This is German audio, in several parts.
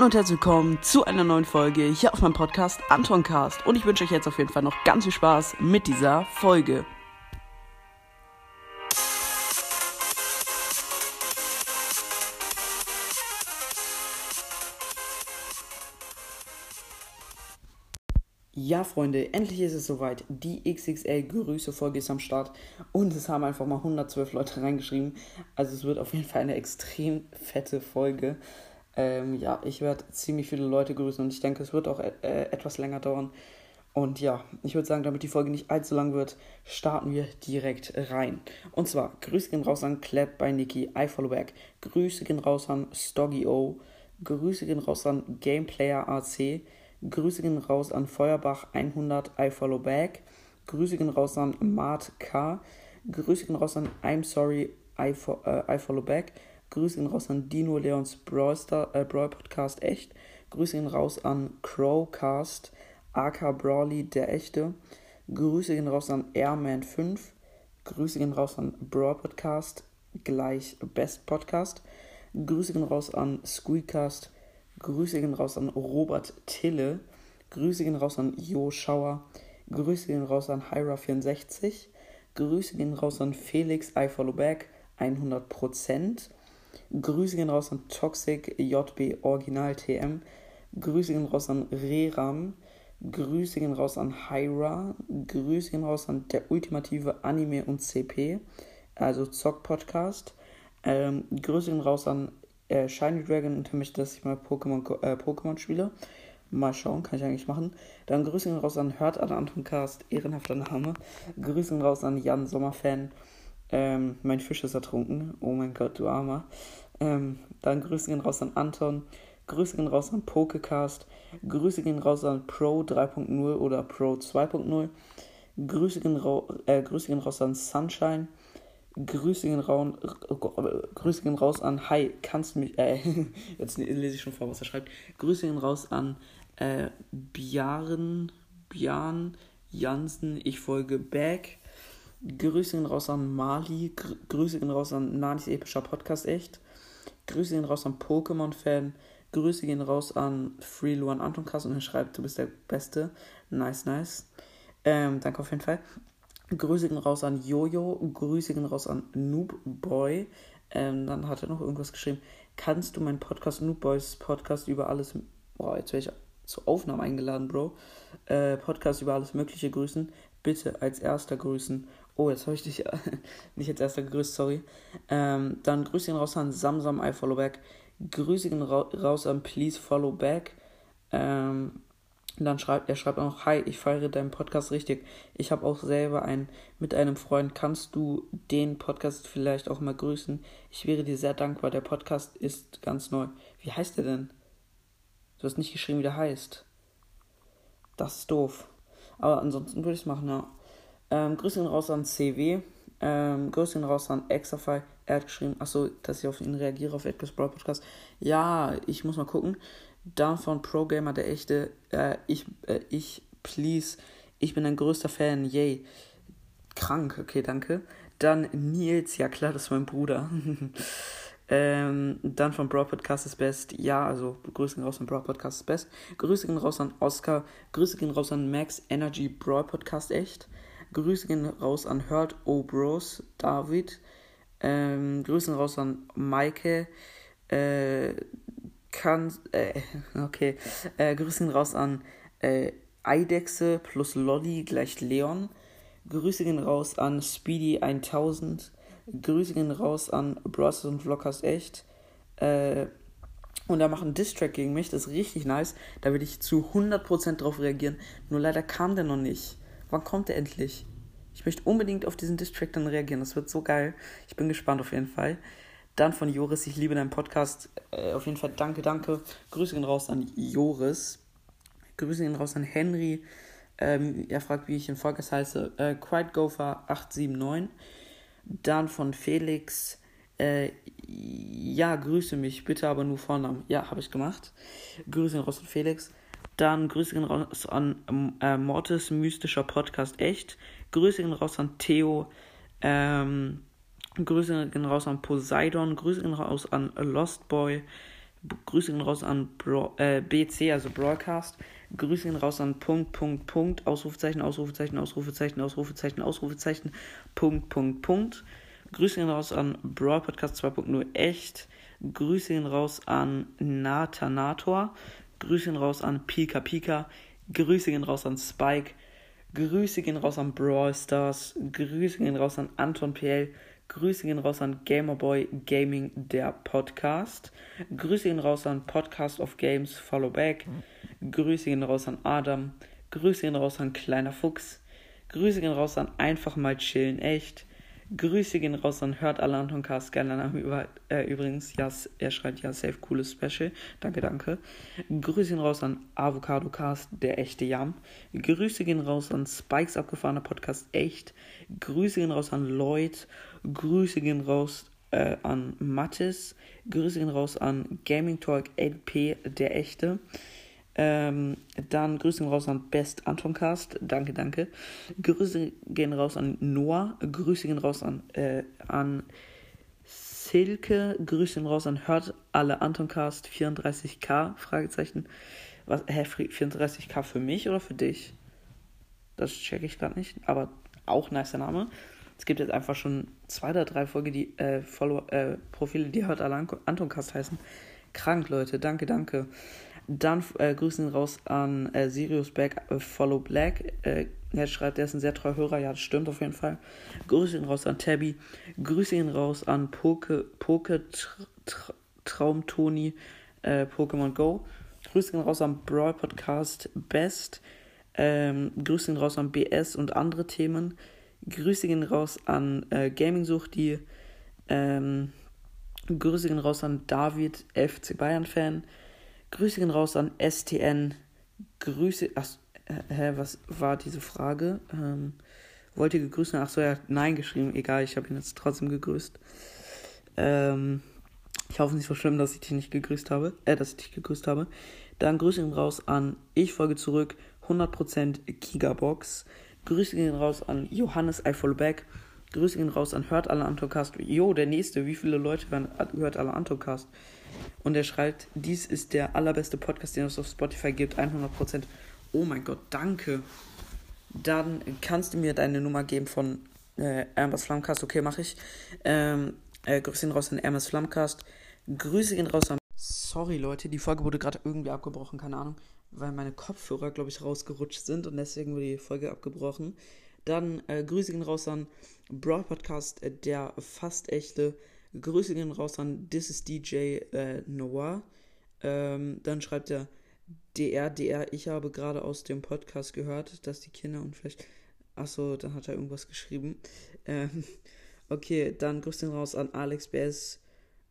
Hallo und herzlich willkommen zu einer neuen Folge hier auf meinem Podcast Antoncast. Und ich wünsche euch jetzt auf jeden Fall noch ganz viel Spaß mit dieser Folge. Ja, Freunde, endlich ist es soweit. Die XXL-Grüße-Folge ist am Start und es haben einfach mal 112 Leute reingeschrieben. Also es wird auf jeden Fall eine extrem fette Folge. Ähm, ja, ich werde ziemlich viele Leute grüßen und ich denke, es wird auch äh, etwas länger dauern. Und ja, ich würde sagen, damit die Folge nicht allzu lang wird, starten wir direkt rein. Und zwar, Grüße gehen raus an Clap bei Niki, I follow back. Grüße gehen raus an Stoggy O. Grüße gehen raus an Gameplayer AC. Grüße gehen raus an Feuerbach 100, I follow back. Grüße gehen raus an Mart K. Grüße gehen raus an I'm sorry, I, fo äh, I follow back. Grüße gehen raus an Dino Leons Brawl, Star, äh, Brawl echt. Grüße gehen raus an Crowcast, AK Brawly der echte. Grüße gehen raus an Airman 5. Grüße gehen raus an Brawl Podcast gleich Best Podcast. Grüße gehen raus an Squeakcast. Grüße gehen raus an Robert Tille. Grüße gehen raus an Jo Schauer. Grüße gehen raus an Hyra64. Grüße gehen raus an Felix I Follow Back 100%. Grüße gehen raus an Toxic JB Original TM. Grüße gehen raus an Reram. Grüße gehen raus an Hyra. Grüße gehen raus an der ultimative Anime und CP, also Zock Podcast. Ähm, Grüße gehen raus an äh, Shiny Dragon und möchte, dass ich mal Pokémon äh, Pokémon spiele. Mal schauen, kann ich eigentlich machen. Dann Grüße gehen raus an Hört an Anton Cast, ehrenhafter Name. Grüße gehen raus an Jan Sommerfan. Ähm, mein Fisch ist ertrunken. Oh mein Gott, du Armer. Ähm, dann Grüße gehen raus an Anton. Grüße gehen raus an Pokecast. Grüße gehen raus an Pro 3.0 oder Pro 2.0. Grüße, gehen äh, Grüße gehen raus an Sunshine. Grüße gehen, raus, Grüße gehen raus an Hi, kannst du mich. Äh, jetzt lese ich schon vor, was er schreibt. Grüße gehen raus an äh, Björn, Björn Jansen. Ich folge back. Grüße gehen raus an Mali. Gr Grüße gehen raus an Nanis epischer Podcast echt. Grüße gehen raus an Pokémon-Fan. Grüße gehen raus an Free Luan Anton Kass und er schreibt, du bist der Beste. Nice, nice. Ähm, danke auf jeden Fall. Grüße gehen raus an Jojo. Grüße gehen raus an Noob Boy. Ähm, dann hat er noch irgendwas geschrieben. Kannst du meinen Podcast, Noob Boys Podcast über alles. Boah, jetzt werde ich zur Aufnahme eingeladen, Bro. Äh, Podcast über alles Mögliche grüßen. Bitte als erster grüßen Oh, jetzt habe ich dich nicht als erster gegrüßt, sorry. Ähm, dann Grüße gehen raus an Samsam I Follow Back. Grüße gehen ra raus an Please Follow Back. Ähm, dann schreibt er schreibt auch noch, Hi, ich feiere deinen Podcast richtig. Ich habe auch selber einen mit einem Freund. Kannst du den Podcast vielleicht auch mal grüßen? Ich wäre dir sehr dankbar. Der Podcast ist ganz neu. Wie heißt der denn? Du hast nicht geschrieben, wie der heißt. Das ist doof. Aber ansonsten würde ich es machen, ja. Ähm, Grüße raus an CW. Ähm, Grüße raus an Exafy. Er hat geschrieben, achso, dass ich auf ihn reagiere, auf Edgar's Brawl Podcast. Ja, ich muss mal gucken. Dann von Pro Gamer, der echte. Äh, ich, äh, ich, please. Ich bin ein größter Fan. Yay. Krank, okay, danke. Dann Nils, ja klar, das ist mein Bruder. ähm, dann von Brawl Podcast ist best. Ja, also Grüße gehen raus an Brawl Podcast ist best. Grüße gehen raus an Oscar. Grüße gehen raus an Max Energy Brawl Podcast echt. Grüße gehen raus an Hurt O Bros, David. Ähm, Grüße raus an Maike. Äh, kann, äh, okay. Äh, Grüße raus an äh, Eidechse plus Lolly gleich Leon. Grüße gehen raus an Speedy 1000. Grüße gehen raus an Bros und Vloggers echt. Äh, und macht einen Distrack gegen mich, das ist richtig nice. Da will ich zu 100% drauf reagieren. Nur leider kam der noch nicht. Wann kommt er endlich? Ich möchte unbedingt auf diesen Distrack dann reagieren. Das wird so geil. Ich bin gespannt auf jeden Fall. Dann von Joris, ich liebe deinen Podcast. Äh, auf jeden Fall danke, danke. Grüße gehen raus an Joris. Grüße gehen raus an Henry. Ähm, er fragt, wie ich in Volkers heiße. Äh, Quietgopher879. Dann von Felix. Äh, ja, grüße mich, bitte aber nur Vornamen. Ja, habe ich gemacht. Grüße gehen raus an Felix. Dann Grüße gehen raus an äh, Mortis Mystischer Podcast echt. Grüße gehen raus an Theo. Ähm, Grüße gehen raus an Poseidon. Grüße gehen raus an Lost Boy. Grüße gehen raus an Bro äh, BC, also Broadcast. Grüße gehen raus an Punkt, Punkt, Punkt, Ausrufezeichen, Ausrufezeichen, Ausrufezeichen, Ausrufezeichen, Ausrufezeichen, Punkt, Punkt, Punkt. Grüße gehen raus an Broad Podcast 2.0 echt. Grüße gehen raus an Natanator. Grüße gehen raus an Pika Pika. Grüße gehen raus an Spike. Grüße gehen raus an Brawl Stars. Grüße gehen raus an Anton PL. Grüße gehen raus an Gamerboy Gaming, der Podcast. Grüße gehen raus an Podcast of Games, Follow Back. Grüße gehen raus an Adam. Grüße gehen raus an Kleiner Fuchs. Grüße gehen raus an Einfach mal chillen, echt. Grüße gehen raus an Hört alle Anton. Geiler Name über, äh, übrigens. Ja, er schreibt ja safe cooles Special. Danke, danke. Grüße gehen raus an Avocado Cast, der echte Jam. Grüße gehen raus an Spikes abgefahrener Podcast, echt. Grüße gehen raus an Lloyd. Grüße gehen raus äh, an Mattis. Grüße gehen raus an Gaming Talk LP, der echte. Ähm, dann Grüße gehen raus an Best Antoncast. Danke, danke. Grüße gehen raus an Noah. Grüße gehen raus an, äh, an Silke. Grüße gehen raus an Hört alle Antoncast 34k. Fragezeichen. Was, hä, 34k für mich oder für dich? Das checke ich gerade nicht. Aber auch nicer Name. Es gibt jetzt einfach schon zwei oder drei Folge, die äh, Follow, äh, Profile, die Hört alle Antoncast heißen. Krank, Leute. Danke, danke. Dann äh, Grüßen raus an äh, Sirius Back äh, Follow Black. Äh, er schreibt, er ist ein sehr treuer Hörer. Ja, das stimmt auf jeden Fall. Grüße ihn raus an Tabby. Grüße ihn raus an Poke, Poke Tr Tr Traum Toni äh, Pokémon Go. Grüße ihn raus an Brawl Podcast Best. Ähm, Grüße ihn raus an BS und andere Themen. Grüße ihn raus an äh, Gaming Suchti. Ähm, Grüße ihn raus an David, FC Bayern Fan. Grüße gehen raus an STN. Grüße. Ach, hä, was war diese Frage? Ähm, wollt ihr gegrüßt werden? Ach so, er hat Nein geschrieben. Egal, ich habe ihn jetzt trotzdem gegrüßt. Ähm, ich hoffe nicht so schlimm, dass ich dich nicht gegrüßt habe. Äh, dass ich dich gegrüßt habe. Dann Grüße gehen raus an Ich folge zurück. 100% Gigabox. Grüße gehen raus an Johannes I follow back. Grüße gehen raus an Hört alle Antocast. Jo, der nächste. Wie viele Leute hören Hört alle Antocast? Und er schreibt, dies ist der allerbeste Podcast, den es auf Spotify gibt, 100%. Oh mein Gott, danke. Dann kannst du mir deine Nummer geben von äh, Hermes Flammcast. Okay, mache ich. Ähm, äh, Grüße gehen raus an Hermes Flammcast. Grüße gehen raus an. Sorry, Leute, die Folge wurde gerade irgendwie abgebrochen, keine Ahnung, weil meine Kopfhörer, glaube ich, rausgerutscht sind und deswegen wurde die Folge abgebrochen. Dann äh, Grüße gehen raus an Broad Podcast, äh, der fast echte. Grüße gehen raus an This is DJ äh, Noah. Ähm, dann schreibt er DR, DR, ich habe gerade aus dem Podcast gehört, dass die Kinder und vielleicht. Achso, dann hat er irgendwas geschrieben. Ähm, okay, dann Grüße gehen raus an Alex BS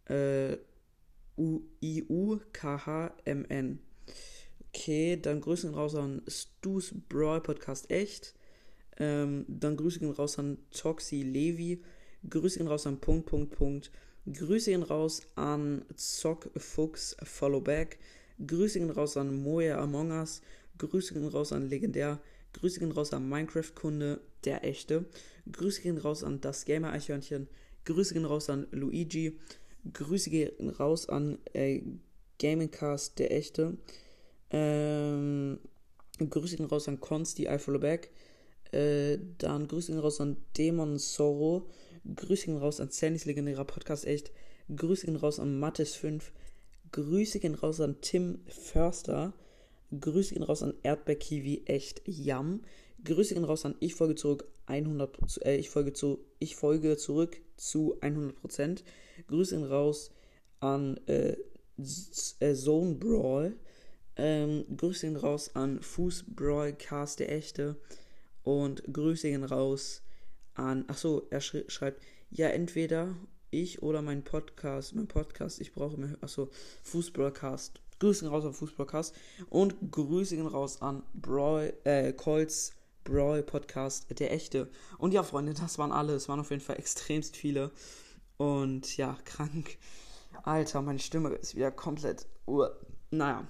äh, I-U-K-H-M-N. Okay, dann Grüße gehen raus an Stu's Brawl Podcast echt. Ähm, dann Grüße gehen raus an Toxi Levi. Grüße ihn raus an Punkt, Punkt, Punkt. Grüße ihn raus an Zock Fuchs Followback. Grüße ihn raus an Moja Among Us. Grüße ihn raus an Legendär. Grüße ihn raus an Minecraft-Kunde, der echte. Grüße ihn raus an das Gamer-Eichhörnchen. Grüße ihn raus an Luigi. Grüße gehen raus an äh, Gamingcast, der echte. Ähm, Grüße gehen raus an Consti, I follow back. Äh, dann Grüße gehen raus an Demon Sorrow. Grüße gehen raus an Sandys legendärer Podcast echt. Grüße gehen raus an Mattes5. Grüße gehen raus an Tim Förster. Grüße gehen raus an Erdbeerkiwi echt Yam. Grüße gehen raus an Ich folge zurück 100 äh, ich folge zu ich folge zurück zu 100%. Grüße gehen raus an äh, äh, Zone Brawl. Ähm, Grüße gehen raus an Fuß Brawl Cast der echte und Grüße gehen raus an. Achso, er sch schreibt, ja, entweder ich oder mein Podcast, mein Podcast, ich brauche mehr. Achso, Fußballcast. Grüße raus an Fußballcast und Grüße raus an Brawl, äh, Colts Brawl Podcast, der echte. Und ja, Freunde, das waren alle. Es waren auf jeden Fall extremst viele. Und ja, krank. Alter, meine Stimme ist wieder komplett. Uh, naja.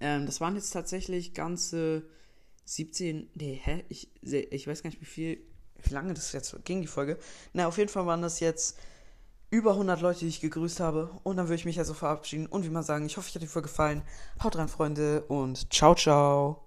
Ähm, das waren jetzt tatsächlich ganze 17. Nee, hä? Ich, ich weiß gar nicht, wie viel wie lange das jetzt ging, die Folge. Na, auf jeden Fall waren das jetzt über 100 Leute, die ich gegrüßt habe. Und dann würde ich mich ja so verabschieden und wie mal sagen, ich hoffe, euch hat die Folge gefallen. Haut rein, Freunde, und ciao, ciao.